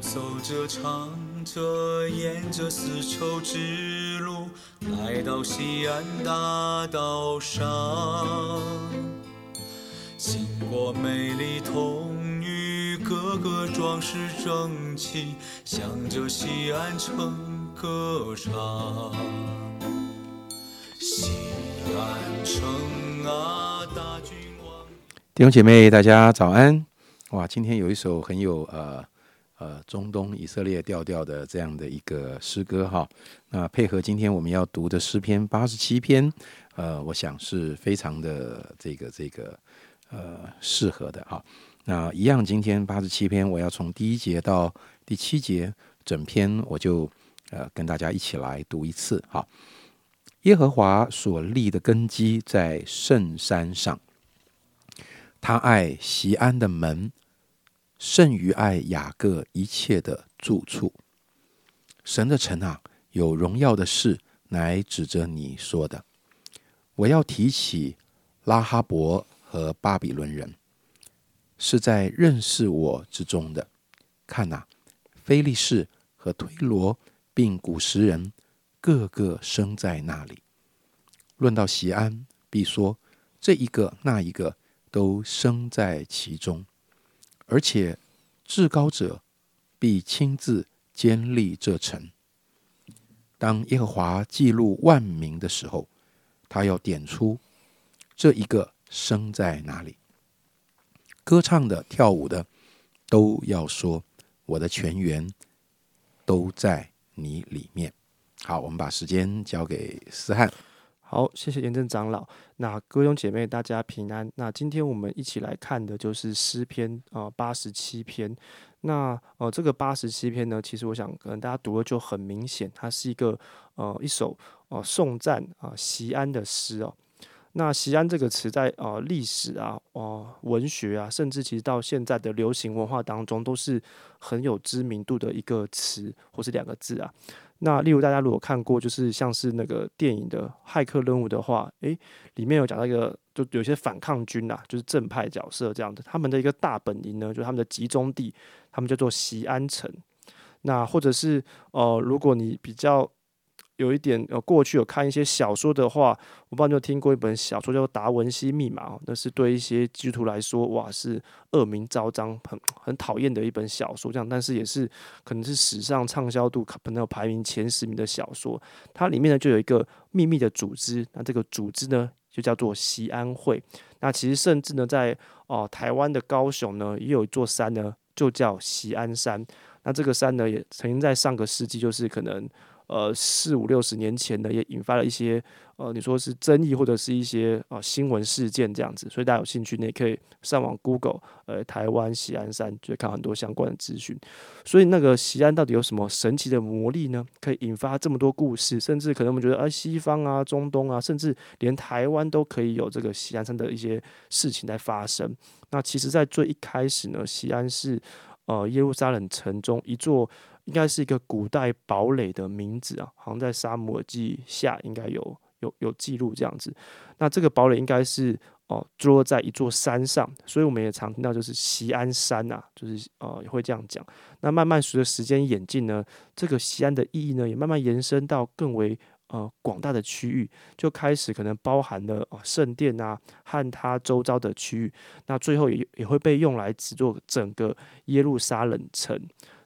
走着，唱着，沿着丝绸之路，来到西安大道上。经过美丽童女，个个装饰整齐，向着西安城歌唱。西安城啊，大君王。弟兄姐妹，大家早安！哇，今天有一首很有呃呃中东以色列调调的这样的一个诗歌哈。那配合今天我们要读的诗篇八十七篇，呃，我想是非常的这个这个呃适合的哈。那一样，今天八十七篇，我要从第一节到第七节整篇，我就呃跟大家一起来读一次哈。耶和华所立的根基在圣山上。他爱西安的门，胜于爱雅各一切的住处。神的城啊，有荣耀的事乃指着你说的。我要提起拉哈伯和巴比伦人，是在认识我之中的。看呐，菲利士和推罗并古时人，个个生在那里。论到西安，必说这一个那一个。都生在其中，而且至高者必亲自监立这城。当耶和华记录万民的时候，他要点出这一个生在哪里。歌唱的、跳舞的，都要说我的全员都在你里面。好，我们把时间交给思翰。好，谢谢严正长老。那各位兄姐妹，大家平安。那今天我们一起来看的就是诗篇啊八十七篇。那呃，这个八十七篇呢，其实我想可能大家读了就很明显，它是一个呃一首呃颂赞啊西安的诗哦。那西安这个词在呃历史啊、哦文学啊，甚至其实到现在的流行文化当中，都是很有知名度的一个词或是两个字啊。那例如大家如果看过，就是像是那个电影的《骇客任务》的话，诶，里面有讲到一个，就有些反抗军呐，就是正派角色这样子，他们的一个大本营呢，就是他们的集中地，他们叫做西安城。那或者是呃，如果你比较。有一点呃，过去有看一些小说的话，我不知道你有听过一本小说叫做《达文西密码》，那是对一些基督徒来说，哇，是恶名昭彰、很很讨厌的一本小说。这样，但是也是可能是史上畅销度可能有排名前十名的小说。它里面呢就有一个秘密的组织，那这个组织呢就叫做西安会。那其实甚至呢，在哦台湾的高雄呢，也有一座山呢，就叫西安山。那这个山呢，也曾经在上个世纪，就是可能。呃，四五六十年前呢，也引发了一些呃，你说是争议或者是一些啊新闻事件这样子，所以大家有兴趣，你也可以上网 Google，呃，台湾喜安山，就看很多相关的资讯。所以那个西安到底有什么神奇的魔力呢？可以引发这么多故事，甚至可能我们觉得啊，西方啊、中东啊，甚至连台湾都可以有这个西安山的一些事情在发生。那其实，在最一开始呢，西安是呃耶路撒冷城中一座。应该是一个古代堡垒的名字啊，好像在沙姆尔记下应该有有有记录这样子。那这个堡垒应该是哦，坐落在一座山上，所以我们也常听到就是西安山呐，就是呃也会这样讲。那慢慢随着时间演进呢，这个西安的意义呢也慢慢延伸到更为呃广大的区域，就开始可能包含了哦圣殿啊和它周遭的区域，那最后也也会被用来制作整个耶路撒冷城。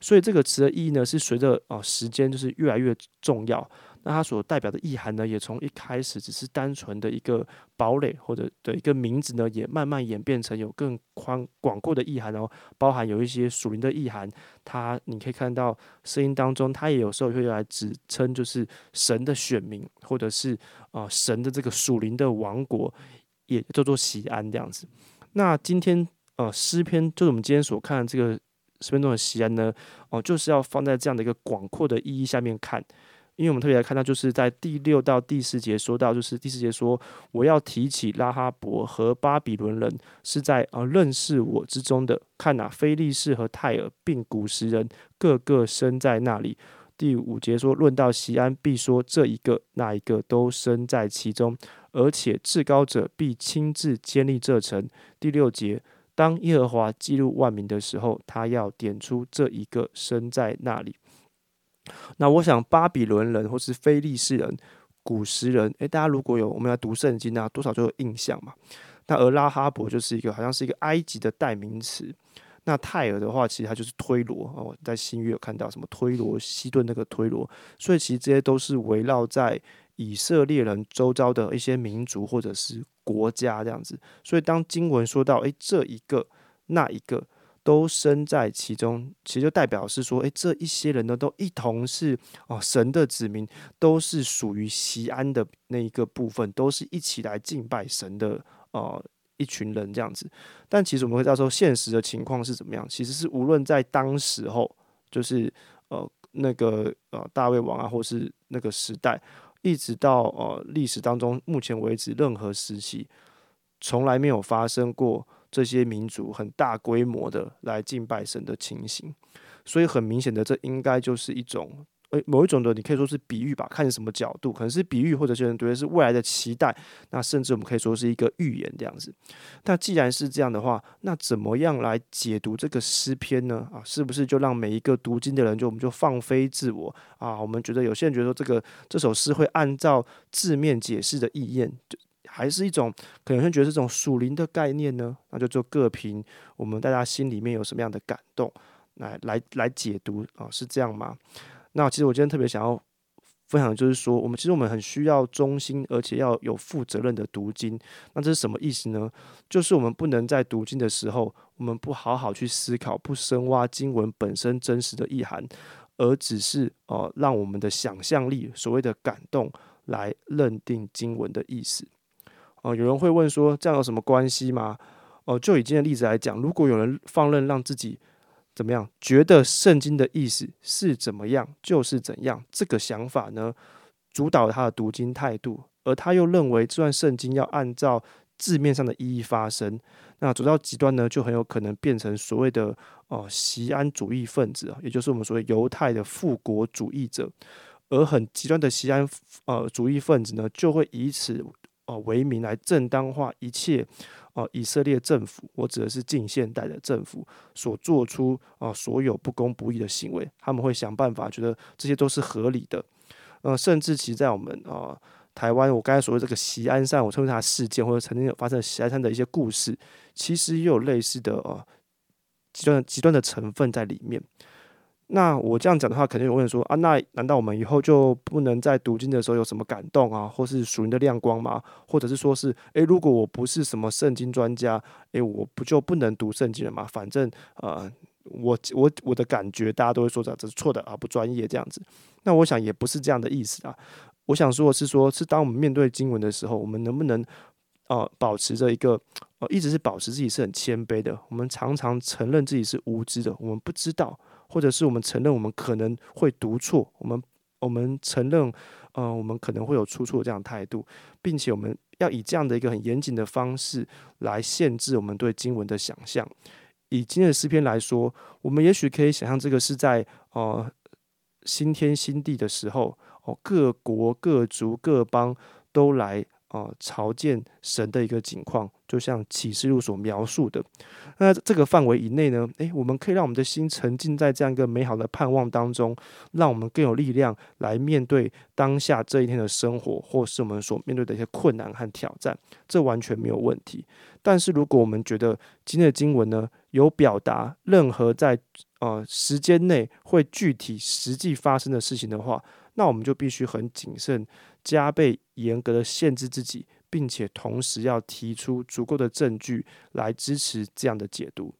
所以这个词的意义呢，是随着啊时间就是越来越重要。那它所代表的意涵呢，也从一开始只是单纯的一个堡垒或者的一个名字呢，也慢慢演变成有更宽广阔的意涵哦，包含有一些属灵的意涵。它你可以看到声音当中，它也有时候会来指称就是神的选民，或者是啊神的这个属灵的王国，也叫做西安这样子。那今天呃诗篇就是我们今天所看的这个。十分钟的西安呢，哦，就是要放在这样的一个广阔的意义下面看，因为我们特别来看到，就是在第六到第四节说到，就是第四节说，我要提起拉哈伯和巴比伦人是在啊认识我之中的，看呐，菲利士和泰尔并古时人个个生在那里。第五节说，论到西安，必说这一个那一个都生在其中，而且至高者必亲自建立这城。第六节。当耶和华记录万民的时候，他要点出这一个身在那里。那我想，巴比伦人或是非利士人、古时人，诶，大家如果有我们要读圣经啊，多少就有印象嘛。那而拉哈伯就是一个好像是一个埃及的代名词。那泰尔的话，其实它就是推罗哦，在新约有看到什么推罗、西顿那个推罗，所以其实这些都是围绕在以色列人周遭的一些民族或者是国家这样子。所以当经文说到，诶，这一个那一个。都身在其中，其实就代表是说，诶，这一些人呢，都一同是哦神的子民，都是属于西安的那一个部分，都是一起来敬拜神的呃一群人这样子。但其实我们会知道说，现实的情况是怎么样？其实是无论在当时候，就是呃那个呃大卫王啊，或是那个时代，一直到呃历史当中目前为止，任何时期从来没有发生过。这些民族很大规模的来敬拜神的情形，所以很明显的，这应该就是一种，诶，某一种的，你可以说是比喻吧，看什么角度，可能是比喻，或者有人觉得是未来的期待，那甚至我们可以说是一个预言这样子。那既然是这样的话，那怎么样来解读这个诗篇呢？啊，是不是就让每一个读经的人就我们就放飞自我啊？我们觉得有些人觉得说这个这首诗会按照字面解释的意愿就。还是一种可能会觉得这种属灵的概念呢？那就做各凭我们大家心里面有什么样的感动来来来解读啊？是这样吗？那其实我今天特别想要分享就是说，我们其实我们很需要忠心而且要有负责任的读经。那这是什么意思呢？就是我们不能在读经的时候，我们不好好去思考，不深挖经文本身真实的意涵，而只是呃让我们的想象力所谓的感动来认定经文的意思。哦，有人会问说，这样有什么关系吗？哦，就以今天例子来讲，如果有人放任让自己怎么样，觉得圣经的意思是怎么样就是怎样，这个想法呢，主导了他的读经态度，而他又认为这段圣经要按照字面上的意义发生，那走到极端呢，就很有可能变成所谓的哦，西安主义分子啊，也就是我们所谓犹太的复国主义者，而很极端的西安呃主义分子呢，就会以此。哦，为名来正当化一切哦，以色列政府，我指的是近现代的政府所做出啊所有不公不义的行为，他们会想办法觉得这些都是合理的。呃，甚至其实在我们啊台湾，我刚才所谓这个西安山，我称为它事件，或者曾经有发生西安山的一些故事，其实也有类似的啊极端极端的成分在里面。那我这样讲的话，肯定有人说啊，那难道我们以后就不能在读经的时候有什么感动啊，或是属灵的亮光吗？或者是说是，诶，如果我不是什么圣经专家，诶，我不就不能读圣经了吗？反正呃，我我我的感觉，大家都会说这这是错的啊，不专业这样子。那我想也不是这样的意思啊。我想说的是，说是当我们面对经文的时候，我们能不能呃保持着一个呃，一直是保持自己是很谦卑的。我们常常承认自己是无知的，我们不知道。或者是我们承认我们可能会读错，我们我们承认，呃，我们可能会有出错这样态度，并且我们要以这样的一个很严谨的方式来限制我们对经文的想象。以今天的诗篇来说，我们也许可以想象这个是在呃新天新地的时候，哦，各国各族各邦都来。啊，朝见神的一个景况，就像启示录所描述的。那这个范围以内呢，诶，我们可以让我们的心沉浸在这样一个美好的盼望当中，让我们更有力量来面对当下这一天的生活，或是我们所面对的一些困难和挑战，这完全没有问题。但是如果我们觉得今天的经文呢，有表达任何在呃时间内会具体实际发生的事情的话，那我们就必须很谨慎。加倍严格的限制自己，并且同时要提出足够的证据来支持这样的解读。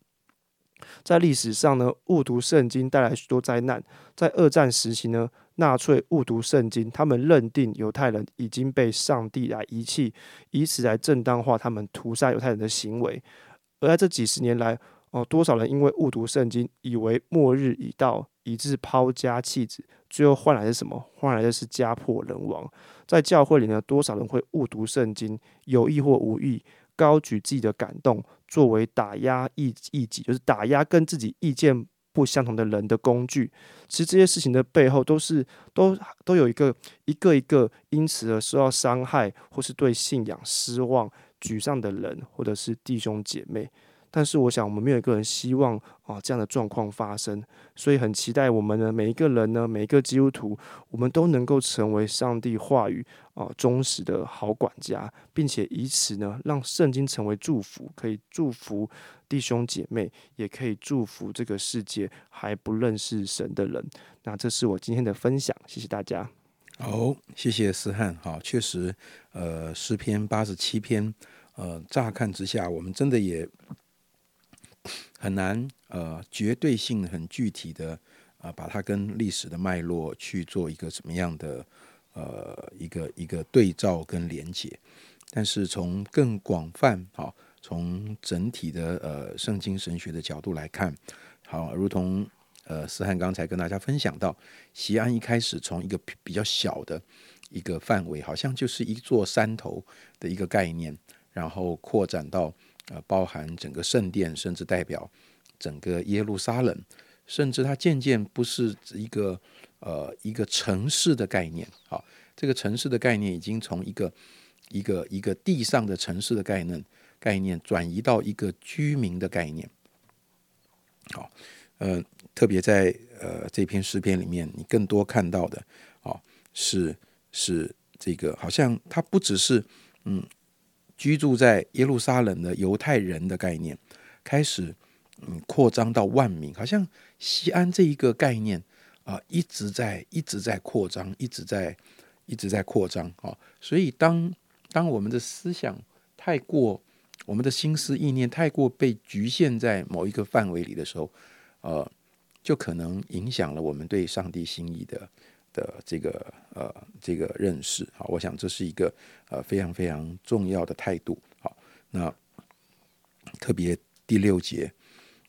在历史上呢，误读圣经带来许多灾难。在二战时期呢，纳粹误读圣经，他们认定犹太人已经被上帝来遗弃，以此来正当化他们屠杀犹太人的行为。而在这几十年来，哦，多少人因为误读圣经，以为末日已到，以致抛家弃子，最后换来的是什么？换来的是家破人亡。在教会里呢，多少人会误读圣经，有意或无意，高举自己的感动，作为打压异异己，就是打压跟自己意见不相同的人的工具。其实这些事情的背后，都是都都有一个一个一个因此而受到伤害，或是对信仰失望、沮丧的人，或者是弟兄姐妹。但是我想我们没有一个人希望啊这样的状况发生，所以很期待我们呢每一个人呢每一个基督徒，我们都能够成为上帝话语啊忠实的好管家，并且以此呢让圣经成为祝福，可以祝福弟兄姐妹，也可以祝福这个世界还不认识神的人。那这是我今天的分享，谢谢大家。好，谢谢思翰。好，确实，呃，诗篇八十七篇，呃，乍看之下，我们真的也很难，呃，绝对性很具体的，啊，把它跟历史的脉络去做一个什么样的，呃，一个一个对照跟连结。但是从更广泛，好，从整体的呃圣经神学的角度来看，好，如同。呃，思翰刚才跟大家分享到，西安一开始从一个比较小的一个范围，好像就是一座山头的一个概念，然后扩展到啊，包含整个圣殿，甚至代表整个耶路撒冷，甚至它渐渐不是一个呃一个城市的概念。好，这个城市的概念已经从一个一个一个地上的城市的概念概念转移到一个居民的概念。好。呃，特别在呃这篇诗篇里面，你更多看到的哦，是是这个，好像它不只是嗯居住在耶路撒冷的犹太人的概念，开始嗯扩张到万民，好像西安这一个概念啊一直在一直在扩张，一直在一直在扩张啊。所以当当我们的思想太过，我们的心思意念太过被局限在某一个范围里的时候，呃，就可能影响了我们对上帝心意的的这个呃这个认识。好，我想这是一个呃非常非常重要的态度。好，那特别第六节，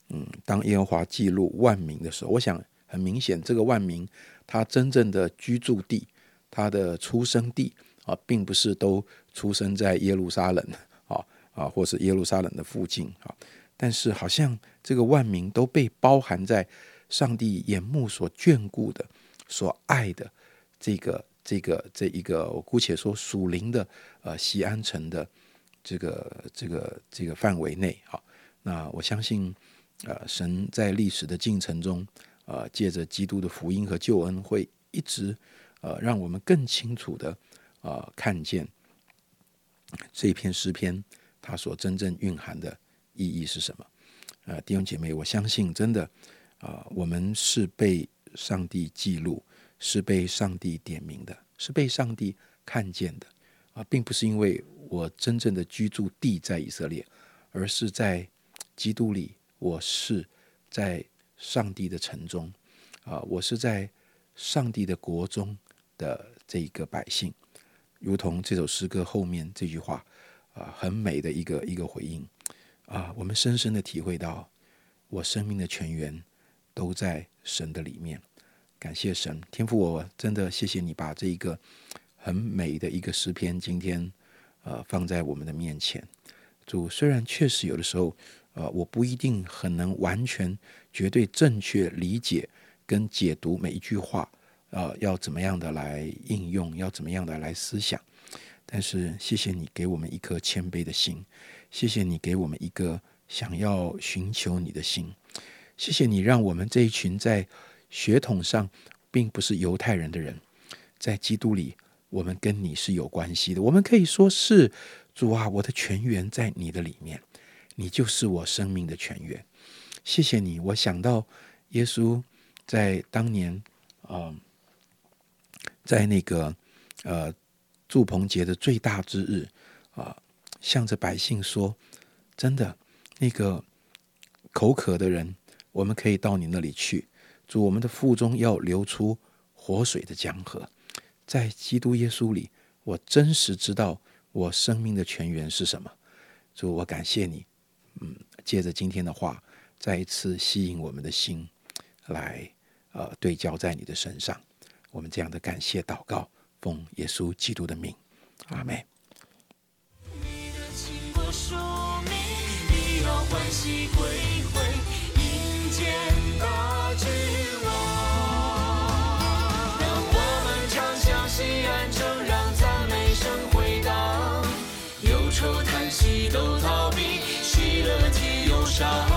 嗯，当耶和华记录万民的时候，我想很明显，这个万民他真正的居住地，他的出生地啊，并不是都出生在耶路撒冷啊啊，或是耶路撒冷的附近啊。但是，好像这个万民都被包含在上帝眼目所眷顾的、所爱的这个、这个、这一个，我姑且说属灵的呃西安城的这个、这个、这个范围内。啊，那我相信，呃，神在历史的进程中，呃，借着基督的福音和救恩，会一直呃让我们更清楚的呃看见这篇诗篇它所真正蕴含的。意义是什么？呃，弟兄姐妹，我相信真的啊，我们是被上帝记录，是被上帝点名的，是被上帝看见的啊，并不是因为我真正的居住地在以色列，而是在基督里，我是在上帝的城中啊，我是在上帝的国中的这一个百姓，如同这首诗歌后面这句话啊，很美的一个一个回应。啊，我们深深的体会到，我生命的泉源都在神的里面。感谢神，天父，我真的谢谢你把这一个很美的一个诗篇，今天呃放在我们的面前。主，虽然确实有的时候，呃，我不一定很能完全、绝对正确理解跟解读每一句话，呃，要怎么样的来应用，要怎么样的来思想。但是，谢谢你给我们一颗谦卑的心。谢谢你给我们一个想要寻求你的心，谢谢你让我们这一群在血统上并不是犹太人的人，在基督里，我们跟你是有关系的。我们可以说是主啊，我的泉源在你的里面，你就是我生命的泉源。谢谢你，我想到耶稣在当年，呃，在那个呃祝棚节的最大之日啊。向着百姓说：“真的，那个口渴的人，我们可以到你那里去。主，我们的腹中要流出活水的江河。在基督耶稣里，我真实知道我生命的泉源是什么。主，我感谢你。嗯，借着今天的话，再一次吸引我们的心，来呃对焦在你的身上。我们这样的感谢祷告，奉耶稣基督的名，阿门。”欢喜归回